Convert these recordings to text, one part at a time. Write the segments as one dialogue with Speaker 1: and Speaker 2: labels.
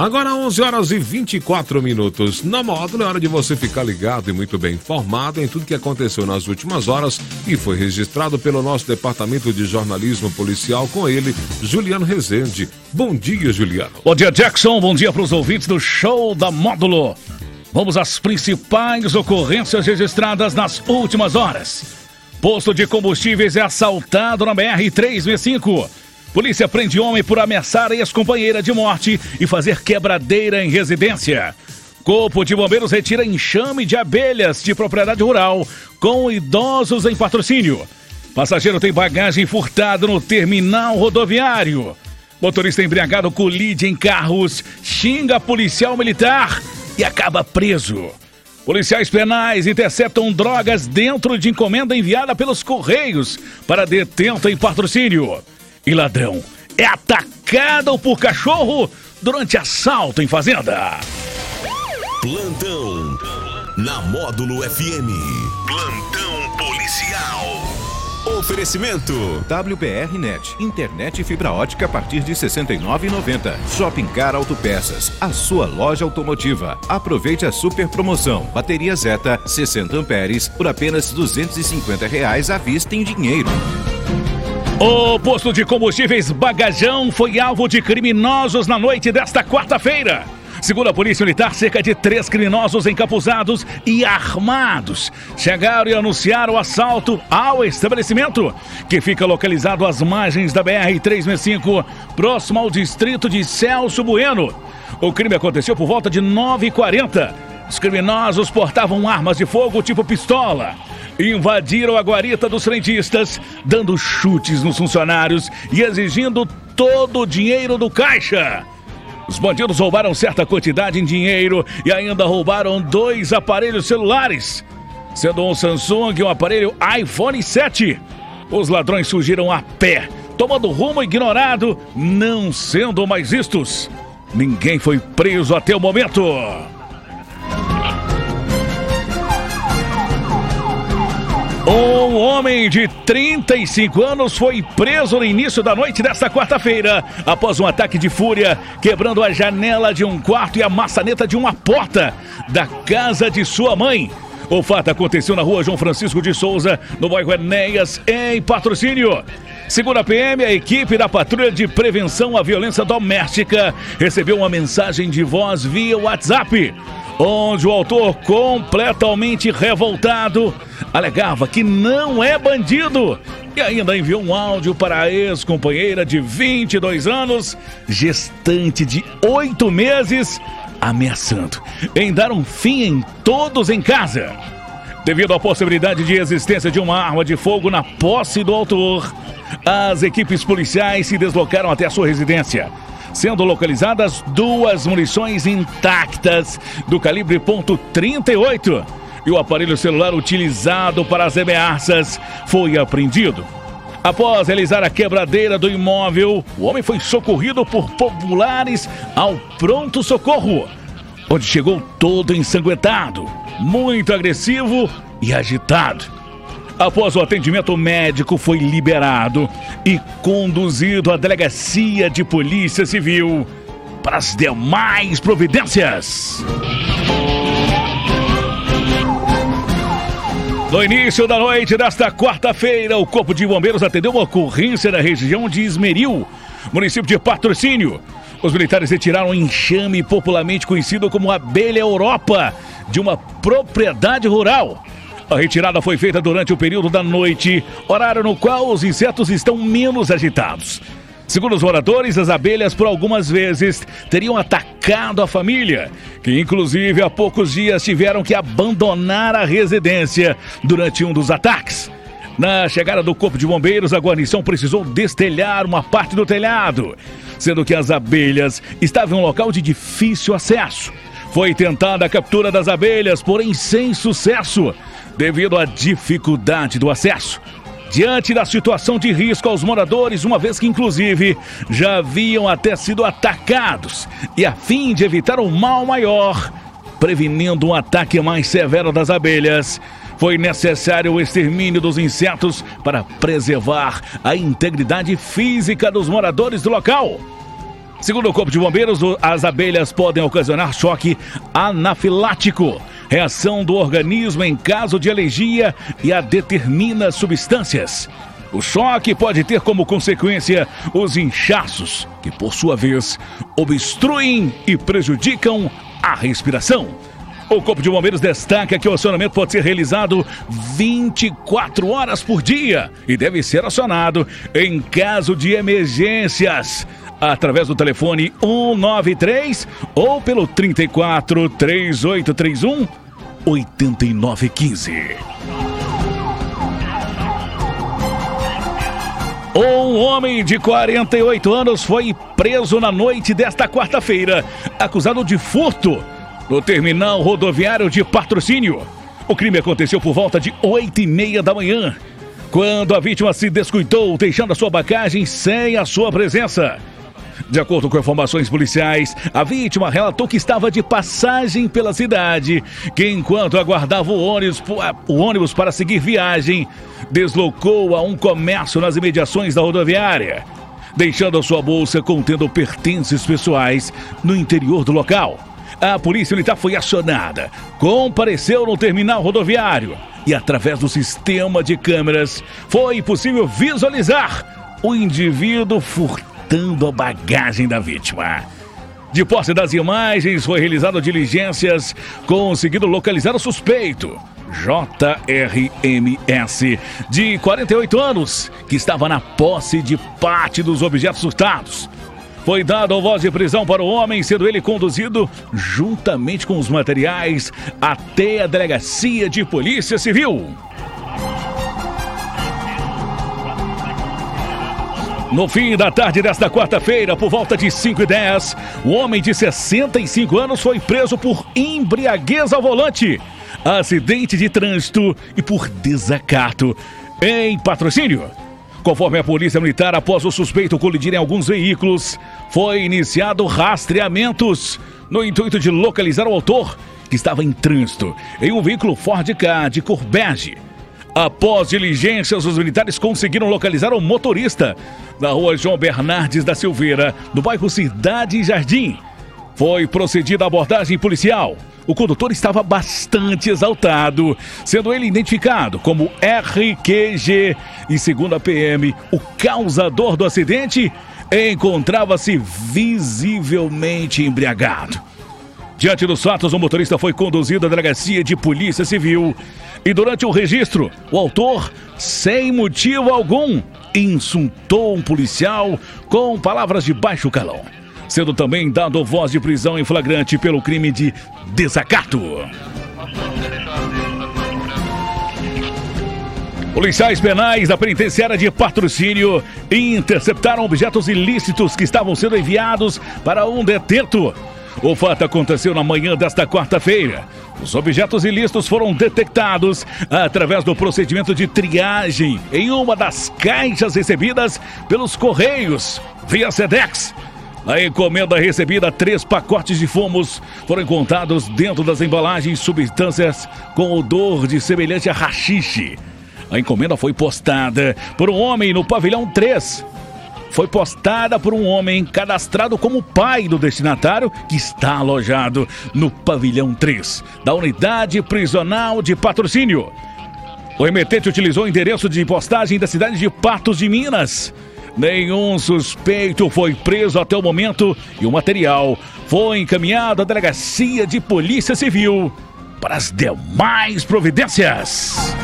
Speaker 1: Agora 11 horas e 24 minutos. Na módulo é hora de você ficar ligado e muito bem informado em tudo que aconteceu nas últimas horas e foi registrado pelo nosso departamento de jornalismo policial com ele, Juliano Rezende. Bom dia, Juliano.
Speaker 2: Bom dia, Jackson. Bom dia para os ouvintes do show da módulo. Vamos às principais ocorrências registradas nas últimas horas. Posto de combustíveis é assaltado na BR-365. Polícia prende homem por ameaçar ex-companheira de morte e fazer quebradeira em residência. Corpo de Bombeiros retira enxame de abelhas de propriedade rural com idosos em patrocínio. Passageiro tem bagagem furtada no terminal rodoviário. Motorista embriagado colide em carros, xinga policial militar e acaba preso. Policiais penais interceptam drogas dentro de encomenda enviada pelos Correios para detento em patrocínio. E ladrão é atacado por cachorro durante assalto em fazenda.
Speaker 3: Plantão na Módulo FM. Plantão policial. Oferecimento
Speaker 4: WBR Net, internet e fibra ótica a partir de R$ 69,90. Shopping Car Autopeças, a sua loja automotiva. Aproveite a super promoção. Bateria Zeta 60 amperes por apenas 250 reais à vista em dinheiro.
Speaker 2: O posto de combustíveis Bagajão foi alvo de criminosos na noite desta quarta-feira. Segundo a Polícia Militar, cerca de três criminosos encapuzados e armados chegaram e anunciaram o assalto ao estabelecimento, que fica localizado às margens da BR-365, próximo ao distrito de Celso Bueno. O crime aconteceu por volta de 9h40. Os criminosos portavam armas de fogo tipo pistola. Invadiram a guarita dos frentistas, dando chutes nos funcionários e exigindo todo o dinheiro do caixa. Os bandidos roubaram certa quantidade em dinheiro e ainda roubaram dois aparelhos celulares, sendo um Samsung e um aparelho iPhone 7. Os ladrões surgiram a pé, tomando rumo ignorado, não sendo mais vistos. Ninguém foi preso até o momento. Um homem de 35 anos foi preso no início da noite desta quarta-feira, após um ataque de fúria, quebrando a janela de um quarto e a maçaneta de uma porta da casa de sua mãe. O fato aconteceu na rua João Francisco de Souza, no bairro Enéas, em patrocínio. Segundo a PM, a equipe da Patrulha de Prevenção à Violência Doméstica recebeu uma mensagem de voz via WhatsApp onde o autor, completamente revoltado, alegava que não é bandido e ainda enviou um áudio para a ex-companheira de 22 anos, gestante de oito meses, ameaçando em dar um fim em todos em casa. Devido à possibilidade de existência de uma arma de fogo na posse do autor, as equipes policiais se deslocaram até a sua residência sendo localizadas duas munições intactas do calibre .38 e o aparelho celular utilizado para as ameaças foi apreendido. Após realizar a quebradeira do imóvel, o homem foi socorrido por populares ao pronto socorro, onde chegou todo ensanguentado, muito agressivo e agitado. Após o atendimento médico, foi liberado e conduzido à delegacia de polícia civil para as demais providências. No início da noite desta quarta-feira, o Corpo de Bombeiros atendeu uma ocorrência na região de Esmeril, município de Patrocínio. Os militares retiraram um enxame popularmente conhecido como abelha Europa de uma propriedade rural. A retirada foi feita durante o período da noite, horário no qual os insetos estão menos agitados. Segundo os moradores, as abelhas por algumas vezes teriam atacado a família, que inclusive há poucos dias tiveram que abandonar a residência durante um dos ataques. Na chegada do Corpo de Bombeiros, a guarnição precisou destelhar uma parte do telhado, sendo que as abelhas estavam em um local de difícil acesso. Foi tentada a captura das abelhas, porém sem sucesso devido à dificuldade do acesso. Diante da situação de risco aos moradores, uma vez que inclusive já haviam até sido atacados, e a fim de evitar um mal maior, prevenindo um ataque mais severo das abelhas, foi necessário o extermínio dos insetos para preservar a integridade física dos moradores do local. Segundo o Corpo de Bombeiros, as abelhas podem ocasionar choque anafilático, reação do organismo em caso de alergia e a determinadas substâncias. O choque pode ter como consequência os inchaços, que por sua vez obstruem e prejudicam a respiração. O Corpo de Bombeiros destaca que o acionamento pode ser realizado 24 horas por dia e deve ser acionado em caso de emergências através do telefone 193 ou pelo 34 3831 8915. Um homem de 48 anos foi preso na noite desta quarta-feira, acusado de furto no terminal rodoviário de patrocínio. O crime aconteceu por volta de 8 e meia da manhã, quando a vítima se descuidou, deixando a sua bagagem sem a sua presença. De acordo com informações policiais, a vítima relatou que estava de passagem pela cidade, que enquanto aguardava o ônibus, o ônibus para seguir viagem, deslocou a um comércio nas imediações da rodoviária, deixando a sua bolsa contendo pertences pessoais no interior do local. A polícia militar foi acionada, compareceu no terminal rodoviário e, através do sistema de câmeras, foi possível visualizar o indivíduo furtando a bagagem da vítima. De posse das imagens, foi realizada diligências, conseguindo localizar o suspeito. JRMS, de 48 anos, que estava na posse de parte dos objetos furtados. Foi dado voz de prisão para o homem, sendo ele conduzido, juntamente com os materiais, até a delegacia de polícia civil. No fim da tarde desta quarta-feira, por volta de 5 e 10, o homem de 65 anos foi preso por embriaguez ao volante, acidente de trânsito e por desacato em patrocínio. Conforme a Polícia Militar, após o suspeito colidir em alguns veículos, foi iniciado rastreamentos no intuito de localizar o autor, que estava em trânsito em um veículo Ford Ka de cor bege. Após diligências, os militares conseguiram localizar o motorista na rua João Bernardes da Silveira, no bairro Cidade Jardim. Foi procedida a abordagem policial. O condutor estava bastante exaltado, sendo ele identificado como RQG e, segundo a PM, o causador do acidente encontrava-se visivelmente embriagado. Diante dos fatos, o motorista foi conduzido à delegacia de polícia civil e, durante o registro, o autor, sem motivo algum, insultou um policial com palavras de baixo calão sendo também dado voz de prisão em flagrante pelo crime de desacato. Policiais penais da penitenciária de patrocínio interceptaram objetos ilícitos que estavam sendo enviados para um detento. O fato aconteceu na manhã desta quarta-feira. Os objetos ilícitos foram detectados através do procedimento de triagem em uma das caixas recebidas pelos Correios via SEDEX na encomenda recebida, três pacotes de fumos foram encontrados dentro das embalagens substâncias com odor de semelhante a rachixe. A encomenda foi postada por um homem no pavilhão 3. Foi postada por um homem cadastrado como pai do destinatário que está alojado no pavilhão 3 da unidade prisional de patrocínio. O remetente utilizou o endereço de postagem da cidade de Patos de Minas Nenhum suspeito foi preso até o momento e o material foi encaminhado à delegacia de Polícia Civil para as demais providências.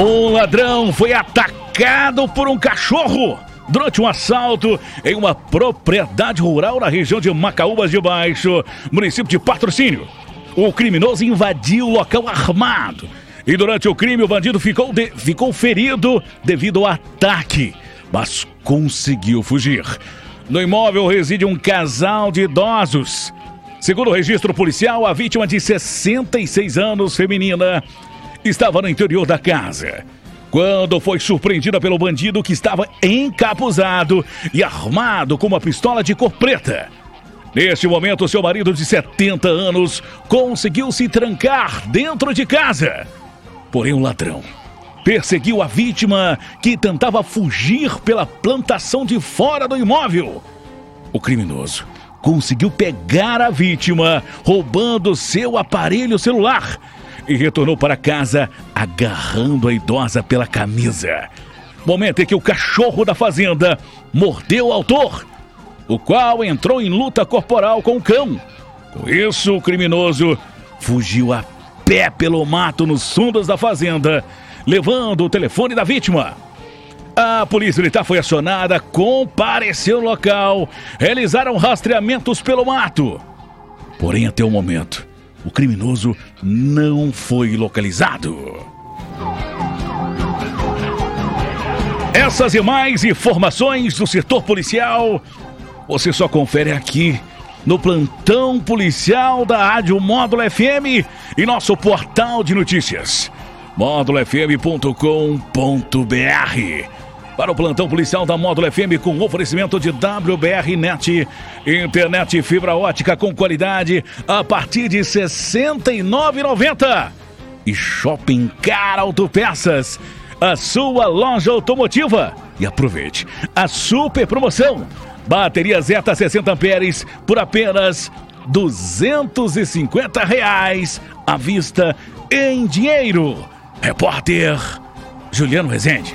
Speaker 2: Um ladrão foi atacado por um cachorro durante um assalto em uma propriedade rural na região de Macaúbas de Baixo, município de Patrocínio. O criminoso invadiu o local armado e durante o crime, o bandido ficou, de... ficou ferido devido ao ataque, mas conseguiu fugir. No imóvel reside um casal de idosos. Segundo o registro policial, a vítima de 66 anos, feminina, estava no interior da casa. Quando foi surpreendida pelo bandido que estava encapuzado e armado com uma pistola de cor preta. Neste momento, seu marido de 70 anos conseguiu se trancar dentro de casa. Porém, o ladrão perseguiu a vítima que tentava fugir pela plantação de fora do imóvel. O criminoso conseguiu pegar a vítima, roubando seu aparelho celular e retornou para casa agarrando a idosa pela camisa. Momento em que o cachorro da fazenda mordeu o autor, o qual entrou em luta corporal com o cão. Com isso, o criminoso fugiu a pé pelo mato nos fundos da fazenda, levando o telefone da vítima. A polícia militar foi acionada, compareceu no local, realizaram rastreamentos pelo mato. Porém, até o momento, o criminoso não foi localizado. Essas e mais informações do setor policial você só confere aqui no plantão policial da Rádio Módulo FM e nosso portal de notícias módulofm.com.br. Para o plantão policial da Módulo FM com oferecimento de WBR Net, internet fibra ótica com qualidade a partir de R$ 69,90. E Shopping Car Autopeças, a sua loja automotiva. E aproveite a super promoção. Bateria Zeta 60 amperes por apenas 250 reais à vista em dinheiro. Repórter Juliano Rezende.